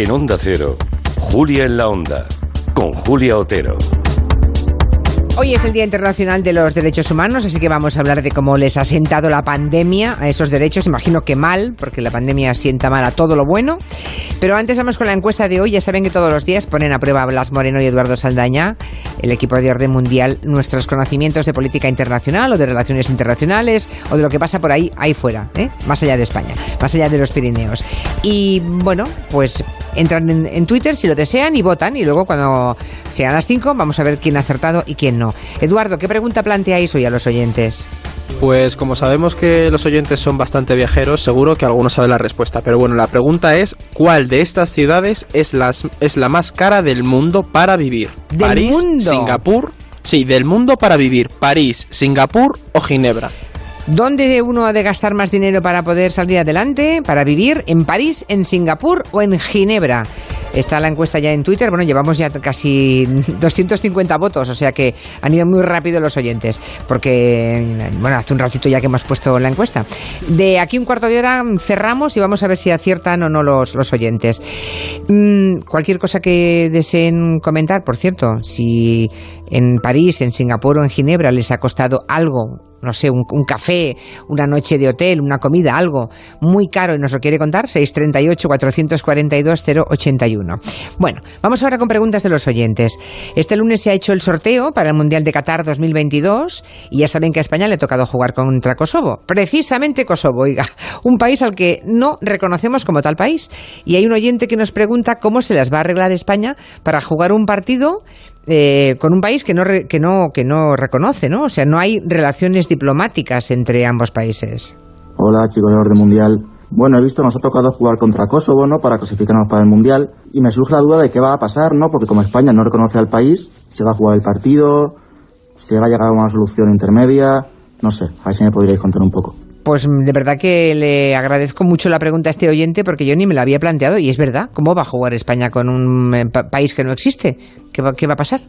En Onda Cero, Julia en la Onda, con Julia Otero. Hoy es el Día Internacional de los Derechos Humanos, así que vamos a hablar de cómo les ha sentado la pandemia a esos derechos. Imagino que mal, porque la pandemia sienta mal a todo lo bueno. Pero antes vamos con la encuesta de hoy. Ya saben que todos los días ponen a prueba Blas Moreno y Eduardo Saldaña, el equipo de orden mundial, nuestros conocimientos de política internacional o de relaciones internacionales o de lo que pasa por ahí, ahí fuera, ¿eh? más allá de España, más allá de los Pirineos. Y bueno, pues entran en, en Twitter si lo desean y votan. Y luego, cuando sean las 5, vamos a ver quién ha acertado y quién no. Eduardo, ¿qué pregunta planteáis hoy a los oyentes? Pues como sabemos que los oyentes son bastante viajeros, seguro que algunos saben la respuesta. Pero bueno, la pregunta es, ¿cuál de estas ciudades es, las, es la más cara del mundo para vivir? ¿Del ¿París, mundo? Singapur? Sí, del mundo para vivir. ¿París, Singapur o Ginebra? ¿Dónde uno ha de gastar más dinero para poder salir adelante, para vivir? ¿En París, en Singapur o en Ginebra? Está la encuesta ya en Twitter. Bueno, llevamos ya casi 250 votos, o sea que han ido muy rápido los oyentes, porque, bueno, hace un ratito ya que hemos puesto la encuesta. De aquí un cuarto de hora cerramos y vamos a ver si aciertan o no los, los oyentes. Mm, cualquier cosa que deseen comentar, por cierto, si en París, en Singapur o en Ginebra les ha costado algo no sé, un, café, una noche de hotel, una comida, algo muy caro y nos lo quiere contar, 638-442-081. Bueno, vamos ahora con preguntas de los oyentes. Este lunes se ha hecho el sorteo para el Mundial de Qatar 2022 y ya saben que a España le ha tocado jugar contra Kosovo. Precisamente Kosovo, oiga, un país al que no reconocemos como tal país. Y hay un oyente que nos pregunta cómo se las va a arreglar España para jugar un partido eh, con un país que no, que, no, que no reconoce, ¿no? O sea, no hay relaciones diplomáticas entre ambos países. Hola, chicos del orden mundial. Bueno, he visto, nos ha tocado jugar contra Kosovo, ¿no? Para clasificarnos para el mundial. Y me surge la duda de qué va a pasar, ¿no? Porque como España no reconoce al país, se va a jugar el partido, se va a llegar a una solución intermedia. No sé, a ver si me podríais contar un poco. Pues de verdad que le agradezco mucho la pregunta a este oyente porque yo ni me la había planteado y es verdad, ¿cómo va a jugar España con un eh, pa país que no existe? ¿Qué va, qué va a pasar?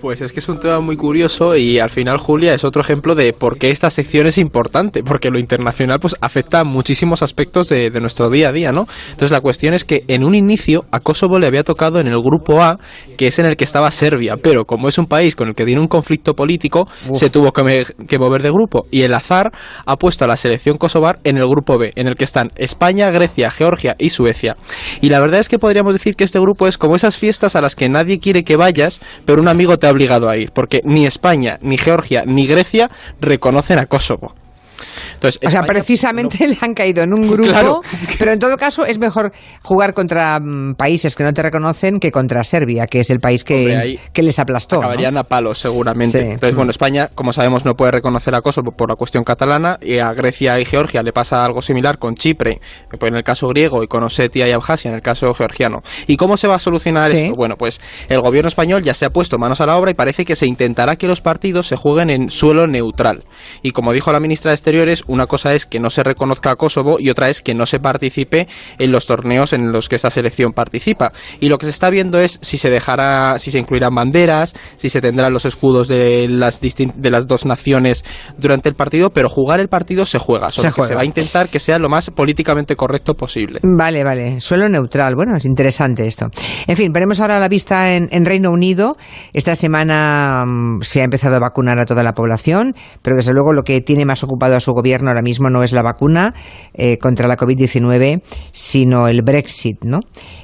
Pues es que es un tema muy curioso y al final Julia es otro ejemplo de por qué esta sección es importante, porque lo internacional pues afecta a muchísimos aspectos de, de, nuestro día a día, ¿no? Entonces la cuestión es que en un inicio a Kosovo le había tocado en el grupo A, que es en el que estaba Serbia, pero como es un país con el que tiene un conflicto político, Uf. se tuvo que, me, que mover de grupo y el azar ha puesto a la selección kosovar en el grupo B, en el que están España, Grecia, Georgia y Suecia. Y la verdad es que podríamos decir que este grupo es como esas fiestas a las que nadie quiere que vayas, pero un amigo te obligado a ir, porque ni España, ni Georgia, ni Grecia reconocen a Kosovo. Entonces, o sea, precisamente no... le han caído en un grupo, claro. pero en todo caso es mejor jugar contra um, países que no te reconocen que contra Serbia, que es el país que, Hombre, que les aplastó. Acabarían ¿no? a palos, seguramente. Sí. Entonces, bueno, España, como sabemos, no puede reconocer a Kosovo por la cuestión catalana, y a Grecia y Georgia le pasa algo similar con Chipre, en el caso griego, y con Osetia y Abjasia, en el caso georgiano. ¿Y cómo se va a solucionar sí. esto? Bueno, pues el gobierno español ya se ha puesto manos a la obra y parece que se intentará que los partidos se jueguen en suelo neutral. Y como dijo la ministra de Exteriores, una cosa es que no se reconozca a Kosovo y otra es que no se participe en los torneos en los que esta selección participa. Y lo que se está viendo es si se dejará, si se incluirán banderas, si se tendrán los escudos de las de las dos naciones durante el partido, pero jugar el partido se juega, solo se, juega. se va a intentar que sea lo más políticamente correcto posible. Vale, vale, suelo neutral. Bueno, es interesante esto. En fin, veremos ahora la vista en, en Reino Unido. Esta semana um, se ha empezado a vacunar a toda la población, pero desde luego lo que tiene más ocupado a su gobierno ahora mismo no es la vacuna eh, contra la COVID-19, sino el Brexit, ¿no?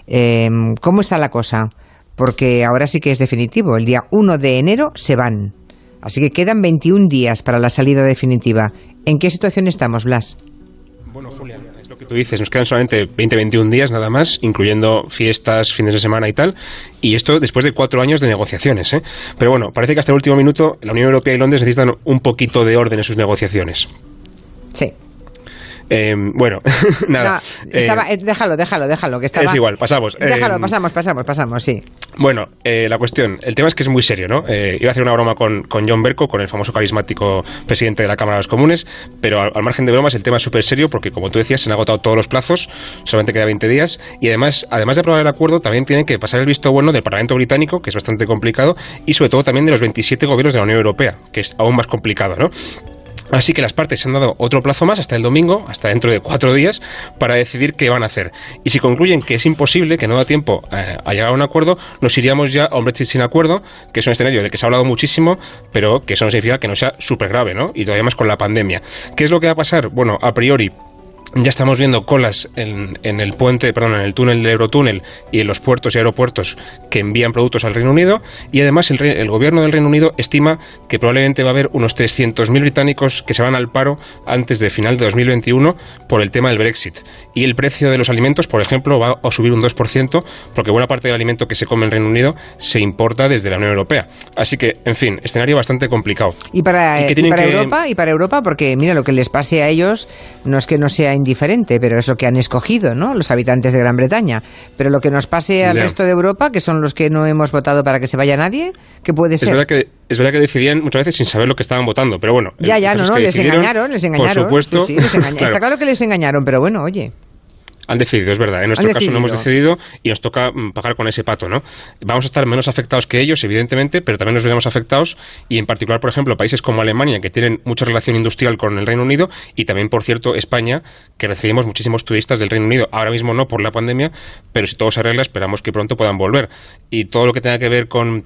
Eh, ¿Cómo está la cosa? Porque ahora sí que es definitivo. El día 1 de enero se van. Así que quedan 21 días para la salida definitiva. ¿En qué situación estamos, Blas? Bueno, Julia, es lo que tú dices. Nos quedan solamente 20-21 días nada más, incluyendo fiestas, fines de semana y tal. Y esto después de cuatro años de negociaciones. ¿eh? Pero bueno, parece que hasta el último minuto la Unión Europea y Londres necesitan un poquito de orden en sus negociaciones. Sí. Eh, bueno, nada. No, estaba, eh, déjalo, déjalo, déjalo. Que estaba, es igual, pasamos. Déjalo, eh, pasamos, pasamos, pasamos, sí. Bueno, eh, la cuestión, el tema es que es muy serio, ¿no? iba a hacer una broma con, con, John Berco, con el famoso carismático presidente de la Cámara de los Comunes, pero al, al margen de bromas, el tema es súper serio porque, como tú decías, se han agotado todos los plazos, solamente queda 20 días, y además, además de aprobar el acuerdo, también tienen que pasar el visto bueno del Parlamento británico, que es bastante complicado, y sobre todo también de los 27 gobiernos de la Unión Europea, que es aún más complicado, ¿no? Así que las partes se han dado otro plazo más hasta el domingo, hasta dentro de cuatro días, para decidir qué van a hacer. Y si concluyen que es imposible, que no da tiempo eh, a llegar a un acuerdo, nos iríamos ya a un Brexit sin acuerdo, que es un escenario del que se ha hablado muchísimo, pero que eso no significa que no sea súper grave, ¿no? Y todavía más con la pandemia. ¿Qué es lo que va a pasar? Bueno, a priori, ya estamos viendo colas en, el puente, perdón, en el túnel del Eurotúnel y en los puertos y aeropuertos que envían productos al Reino Unido. Y además el, el gobierno del Reino Unido estima que probablemente va a haber unos 300.000 británicos que se van al paro antes de final de 2021 por el tema del Brexit. Y el precio de los alimentos, por ejemplo, va a subir un 2% porque buena parte del alimento que se come en Reino Unido se importa desde la Unión Europea. Así que, en fin, escenario bastante complicado. Y para, para Europa, y para Europa, porque mira, lo que les pase a ellos no es que no sea indiferente, pero es lo que han escogido, ¿no? Los habitantes de Gran Bretaña. Pero lo que nos pase al resto de Europa, que son los que no hemos votado para que se vaya nadie, ¿qué puede ser? Es verdad que, es verdad que decidían muchas veces sin saber lo que estaban votando, pero bueno. Ya, ya, no, no, les engañaron, les engañaron. Por supuesto. Sí, les Está claro que les engañaron, pero bueno, oye. Han decidido, es verdad. En nuestro caso no hemos decidido y nos toca mm, pagar con ese pato, ¿no? Vamos a estar menos afectados que ellos, evidentemente, pero también nos veremos afectados y en particular, por ejemplo, países como Alemania, que tienen mucha relación industrial con el Reino Unido y también, por cierto, España, que recibimos muchísimos turistas del Reino Unido. Ahora mismo no por la pandemia, pero si todo se arregla, esperamos que pronto puedan volver. Y todo lo que tenga que ver con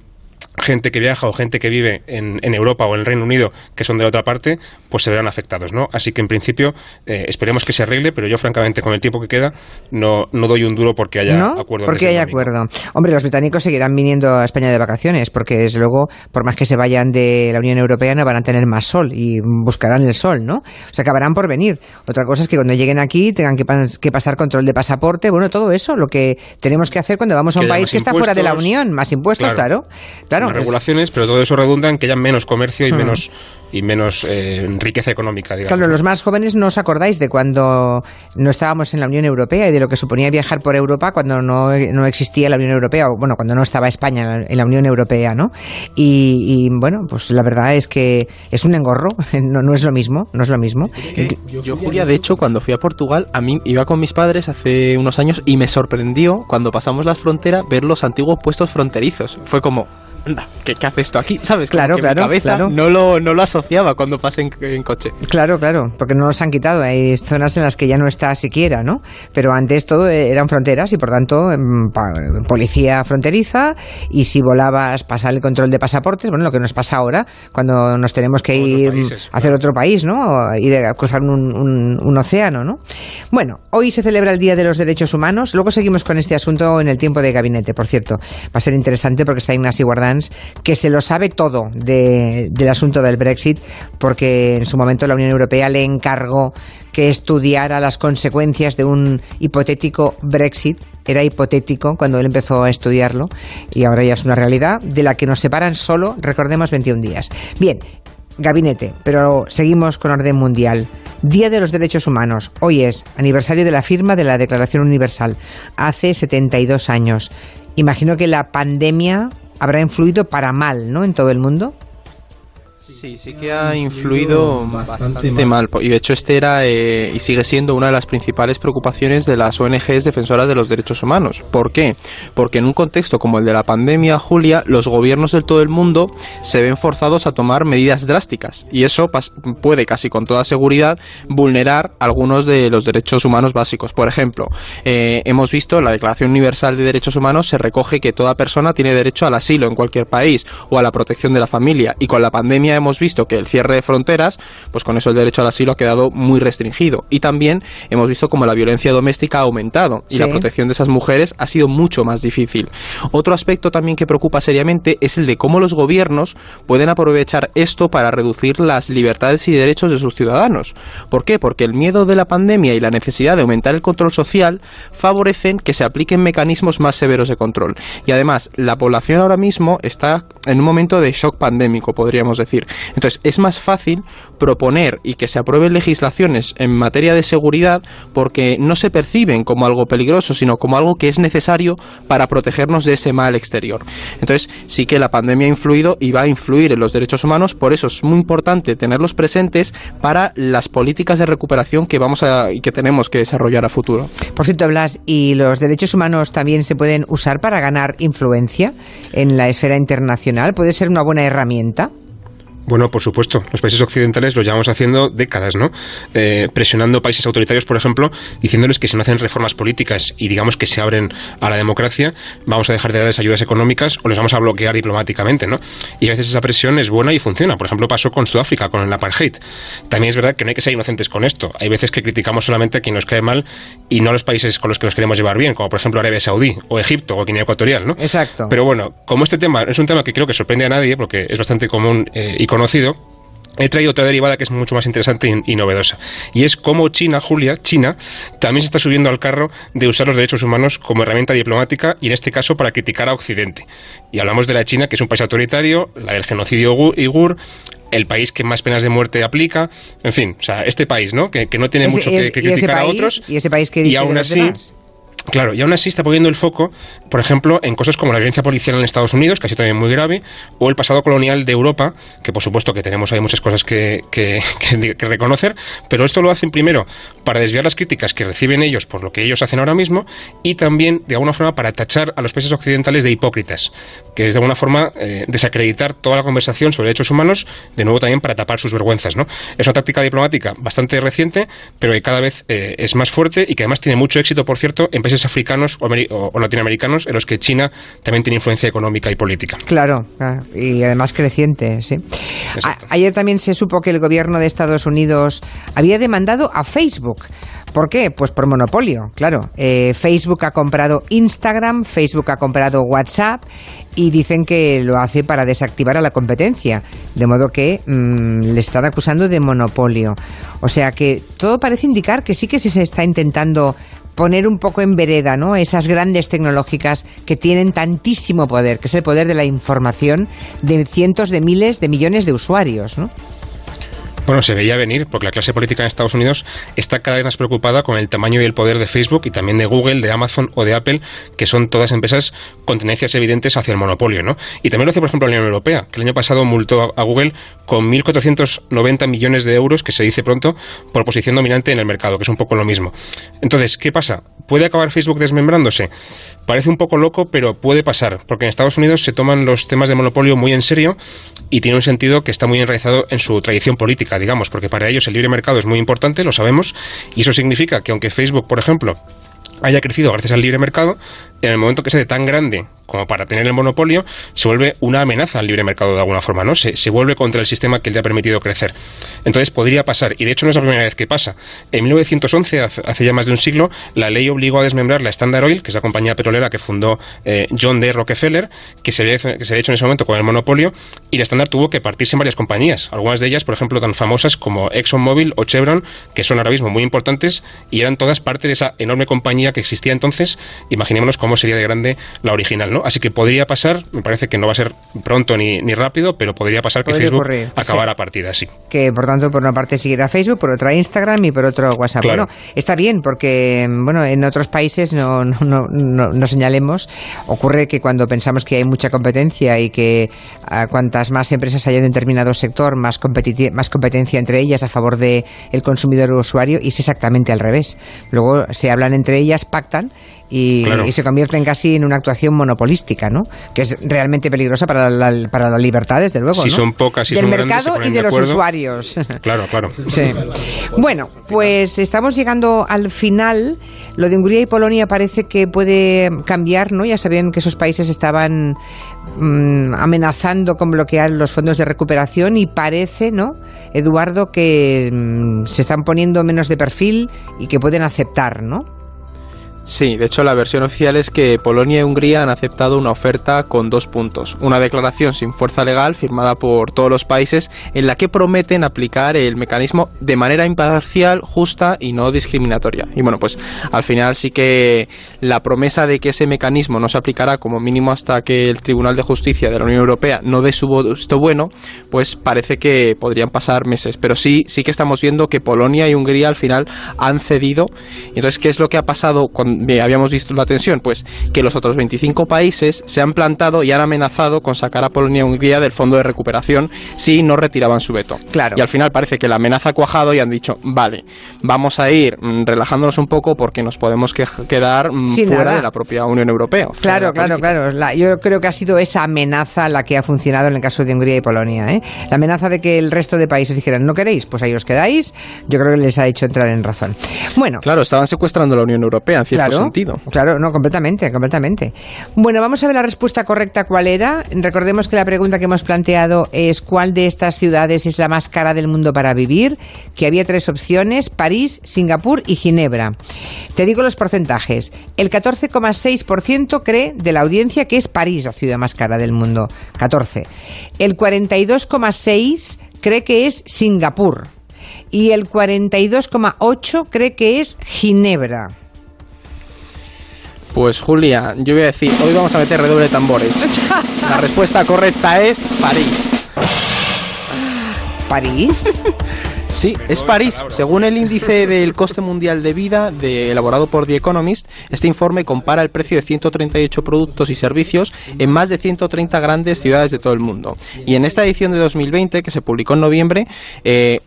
gente que viaja o gente que vive en, Europa o en el Reino Unido que son de otra parte, pues se verán afectados, ¿no? Así que en principio eh, esperemos que se arregle, pero yo francamente con el tiempo que queda no, no doy un duro porque haya ¿No? acuerdo. Porque haya acuerdo. Hombre, los británicos seguirán viniendo a España de vacaciones porque desde luego, por más que se vayan de la Unión Europea, no van a tener más sol y buscarán el sol, ¿no? O sea, acabarán por venir. Otra cosa es que cuando lleguen aquí tengan que, que pasar control de pasaporte, bueno, todo eso, lo que tenemos que hacer cuando vamos a un país que está fuera de la Unión, más impuestos, claro. claro regulaciones, pero todo eso redunda en que haya menos comercio y hmm. menos y menos eh, riqueza económica. Digamos. Claro, los más jóvenes no os acordáis de cuando no estábamos en la Unión Europea y de lo que suponía viajar por Europa cuando no, no existía la Unión Europea, o bueno, cuando no estaba España en la Unión Europea, ¿no? Y, bueno, pues la verdad es que es un engorro, no, no es lo mismo, no es lo mismo. Yo, Julia, de hecho, cuando fui a Portugal, a mí iba con mis padres hace unos años y me sorprendió cuando pasamos la frontera ver los antiguos puestos fronterizos. Fue como, anda, ¿qué, hace esto aquí? ¿Sabes? claro, claro, cabeza No, lo, no lo asociaba cuando pasé en, coche. Claro, claro, porque no los han quitado. Hay zonas en las que ya no está siquiera, ¿no? Pero antes todo eran fronteras y por tanto em, policía fronteriza y si volabas pasar el control de pasaportes, bueno, lo que nos pasa ahora cuando nos tenemos que ir a hacer otro país, ¿no? Ir a cruzar un, un océano, ¿no? Bueno, hoy se celebra el Día de los Derechos Humanos. Luego seguimos con este asunto en el tiempo de gabinete, por cierto. Va a ser interesante porque está Ignacio Guardán que se lo sabe todo del asunto del Brexit, porque en su momento la Unión Europea le encargó que estudiara las consecuencias de un hipotético Brexit. Era hipotético cuando él empezó a estudiarlo y ahora ya es una realidad de la que nos separan solo, recordemos, 21 días. Bien, gabinete, pero seguimos con orden mundial. Día de los Derechos Humanos. Hoy es aniversario de la firma de la Declaración Universal, hace 72 años. Imagino que la pandemia habrá influido para mal, ¿no? En todo el mundo. Sí, sí que ha influido bastante mal. Y de hecho este era eh, y sigue siendo una de las principales preocupaciones de las ONGs defensoras de los derechos humanos. ¿Por qué? Porque en un contexto como el de la pandemia, Julia, los gobiernos de todo el mundo se ven forzados a tomar medidas drásticas. Y eso puede casi con toda seguridad vulnerar algunos de los derechos humanos básicos. Por ejemplo, eh, hemos visto en la Declaración Universal de Derechos Humanos se recoge que toda persona tiene derecho al asilo en cualquier país o a la protección de la familia. Y con la pandemia hemos visto que el cierre de fronteras, pues con eso el derecho al asilo ha quedado muy restringido. Y también hemos visto como la violencia doméstica ha aumentado y la protección de esas mujeres ha sido mucho más difícil. Otro aspecto también que preocupa seriamente es el de cómo los gobiernos pueden aprovechar esto para reducir las libertades y derechos de sus ciudadanos. ¿Por qué? Porque el miedo de la pandemia y la necesidad de aumentar el control social favorecen que se apliquen mecanismos más severos de control. Y además, la población ahora mismo está en un momento de shock pandémico, podríamos decir. Entonces, es más fácil proponer y que se aprueben legislaciones en materia de seguridad porque no se perciben como algo peligroso, sino como algo que es necesario para protegernos de ese mal exterior. Entonces, sí que la pandemia ha influido y va a influir en los derechos humanos, por eso es muy importante tenerlos presentes para las políticas de recuperación que vamos a y que tenemos que desarrollar a futuro. Por cierto, Blas, ¿y los derechos humanos también se pueden usar para ganar influencia en la esfera internacional? ¿Puede ser una buena herramienta? Bueno, por supuesto. Los países occidentales lo llevamos haciendo décadas, ¿no? Eh, presionando países autoritarios, por ejemplo, diciéndoles que si no hacen reformas políticas y digamos que se abren a la democracia, vamos a dejar de darles ayudas económicas o les vamos a bloquear diplomáticamente, ¿no? Y a veces esa presión es buena y funciona. Por ejemplo, pasó con Sudáfrica, con el apartheid. También es verdad que no hay que ser inocentes con esto. Hay veces que criticamos solamente a quien nos cae mal y no a los países con los que nos queremos llevar bien, como por ejemplo Arabia Saudí o Egipto o Guinea Ecuatorial, ¿no? Exacto. Pero bueno, como este tema es un tema que creo que sorprende a nadie, porque es bastante común eh, y conocido, he traído otra derivada que es mucho más interesante y, novedosa. Y es cómo China, Julia, China, también se está subiendo al carro de usar los derechos humanos como herramienta diplomática y en este caso para criticar a Occidente. Y hablamos de la China, que es un país autoritario, la del genocidio uigur, el país que más penas de muerte aplica, en fin, o sea, este país, ¿no? Que, no tiene mucho que, criticar a otros. Y ese país que dice y aún así, Claro, y aún así está poniendo el foco, por ejemplo, en cosas como la violencia policial en Estados Unidos, sido también muy grave, o el pasado colonial de Europa, que por supuesto que tenemos ahí muchas cosas que, que, reconocer, pero esto lo hacen primero para desviar las críticas que reciben ellos por lo que ellos hacen ahora mismo, y también, de alguna forma, para tachar a los países occidentales de hipócritas, que es de alguna forma eh, desacreditar toda la conversación sobre derechos humanos, de nuevo también para tapar sus vergüenzas. ¿no? Es una táctica diplomática bastante reciente, pero que cada vez eh, es más fuerte y que además tiene mucho éxito, por cierto, en países africanos o, latinoamericanos en los que China también tiene influencia económica y política. Claro, y además creciente, sí. ayer también se supo que el gobierno de Estados Unidos había demandado a Facebook. ¿Por qué? Pues por monopolio, claro. Eh, Facebook ha comprado Instagram, Facebook ha comprado WhatsApp y dicen que lo hace para desactivar a la competencia, de modo que mm, le están acusando de monopolio. O sea que todo parece indicar que sí que se está intentando poner un poco en vereda, ¿no? Esas grandes tecnológicas que tienen tantísimo poder, que es el poder de la información de cientos de miles de millones de usuarios, ¿no? Bueno, se veía venir porque la clase política en Estados Unidos está cada vez más preocupada con el tamaño y el poder de Facebook y también de Google, de Amazon o de Apple, que son todas empresas con tendencias evidentes hacia el monopolio, ¿no? Y también lo hace, por ejemplo, la Unión Europea, que el año pasado multó a Google con 1.490 millones de euros, que se dice pronto, por posición dominante en el mercado, que es un poco lo mismo. Entonces, ¿qué pasa? ¿Puede acabar Facebook desmembrándose? Parece un poco loco, pero puede pasar, porque en Estados Unidos se toman los temas de monopolio muy en serio y tiene un sentido que está muy enraizado en su tradición política, digamos, porque para ellos el libre mercado es muy importante, lo sabemos, y eso significa que aunque Facebook, por ejemplo, haya crecido gracias al libre mercado, en el momento que sea de tan grande como para tener el monopolio, se vuelve una amenaza al libre mercado de alguna forma, ¿no? Se, vuelve contra el sistema que le ha permitido crecer. Entonces podría pasar, y de hecho no es la primera vez que pasa. En 1911, hace ya más de un siglo, la ley obligó a desmembrar la Standard Oil, que es la compañía petrolera que fundó eh, John D. Rockefeller, que se, había, que se había hecho en ese momento con el monopolio, y la Standard tuvo que partirse en varias compañías. Algunas de ellas, por ejemplo, tan famosas como ExxonMobil o Chevron, que son ahora mismo muy importantes y eran todas parte de esa enorme compañía que existía entonces. Imaginémonos cómo sería de grande la original, ¿no? Así que podría pasar, me parece que no va a ser pronto ni, ni rápido, pero podría pasar que Facebook acabara partida, sí. Que por tanto, por una parte seguirá Facebook, por otra Instagram y por otro WhatsApp. Bueno, está bien, porque bueno, en otros países no, no, no, señalemos, ocurre que cuando pensamos que hay mucha competencia y que a cuantas más empresas haya en determinado sector, más, más competencia entre ellas a favor del el consumidor o usuario, y es exactamente al revés. Luego se hablan entre ellas, pactan y, se convierten casi en una actuación monopolística, ¿no? Que es realmente peligrosa para la, para la libertad, desde luego. Si son pocas, Del mercado y de, los usuarios. Claro, claro. Sí. Bueno, pues estamos llegando al final. Lo de Hungría y Polonia parece que puede cambiar, ¿no? Ya sabían que esos países estaban mm, amenazando con bloquear los fondos de recuperación y parece, ¿no? Eduardo, que mm, se están poniendo menos de perfil y que pueden aceptar, ¿no? Sí, de hecho la versión oficial es que Polonia y Hungría han aceptado una oferta con dos puntos. Una declaración sin fuerza legal firmada por todos los países en la que prometen aplicar el mecanismo de manera imparcial, justa y no discriminatoria. Y bueno, pues al final sí que la promesa de que ese mecanismo no se aplicará como mínimo hasta que el Tribunal de Justicia de la Unión Europea no dé su visto bueno, pues parece que podrían pasar meses. Pero sí, sí que estamos viendo que Polonia y Hungría al final han cedido. Entonces, ¿qué es lo que ha pasado cuando mm, habíamos visto la tensión? Pues que los otros 25 países se han plantado y han amenazado con sacar a Polonia y Hungría del fondo de recuperación si no retiraban su veto. Claro. Y al final parece que la amenaza ha cuajado y han dicho, vale, vamos a ir mm, relajándonos un poco porque nos podemos que- quedar mm, Sin fuera nada. de la propia Unión Europea. Claro, la claro, claro. La- yo creo que ha sido esa amenaza la que ha funcionado en el caso de Hungría y Polonia. ¿eh? La amenaza de que el resto de países dijeran, no queréis, pues ahí os quedáis, yo creo que les ha hecho entrar en razón. Bueno, Claro, estaban secuestrando la Unión Europea en cierto claro, sentido. Claro, no, completamente, completamente. Bueno, vamos a ver la respuesta correcta cuál era. Recordemos que la pregunta que hemos planteado es cuál de estas ciudades es la más cara del mundo para vivir, que había tres opciones, París, Singapur y Ginebra. Te digo los porcentajes. El 14,6% cree de la audiencia que es París la ciudad más cara del mundo. 14. El 42,6% cree que es Singapur. Y el 42,8% cree que es Ginebra. Pues Julia, yo voy a decir, hoy vamos a meter redoble de tambores. La respuesta correcta es París. ¿París? Sí, es París. Según el índice del coste mundial de vida de- elaborado por The Economist, este informe compara el precio de 138 productos y servicios en más de 130 grandes ciudades de todo el mundo. Y en esta edición de 2020, que se publicó en noviembre, eh,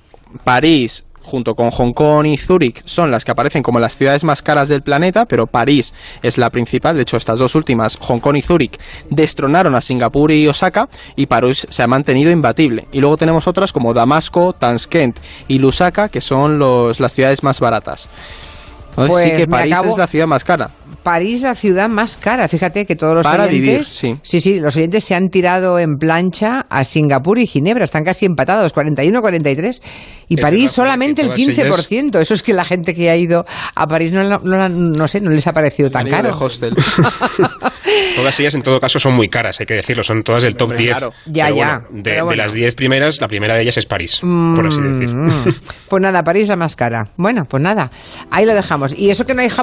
París junto con Hong Kong y Zúrich son las que aparecen como las ciudades más caras del planeta, pero París es la principal. De hecho, estas dos últimas, Hong Kong y Zúrich, destronaron a Singapur y Osaka y París se ha mantenido imbatible. Y luego tenemos otras como Damasco, Tashkent y Lusaka, que son los, las ciudades más baratas. Pues sí que París acabo- es la ciudad más cara. París, la ciudad más cara. Fíjate que todos los Para oyentes. vivir, sí. sí, sí, los oyentes se han tirado en plancha a Singapur y Ginebra. Están casi empatados, 41-43. Y Es París verdad, solamente el porque todas 15%. Eso es que la gente que ha ido a París no, la- no, no sé, no les ha parecido tan caro. de hostel. Todas ellas, en todo caso, son muy caras, hay que decirlo. Son todas del top Hombre, 10. claro. Ya, Pero ya, bueno, de, pero de bueno. las 10 primeras, la primera de ellas es París, por así decir. Mm, Pues nada, París la más cara. Bueno, pues nada, ahí lo dejamos. Y eso que no hay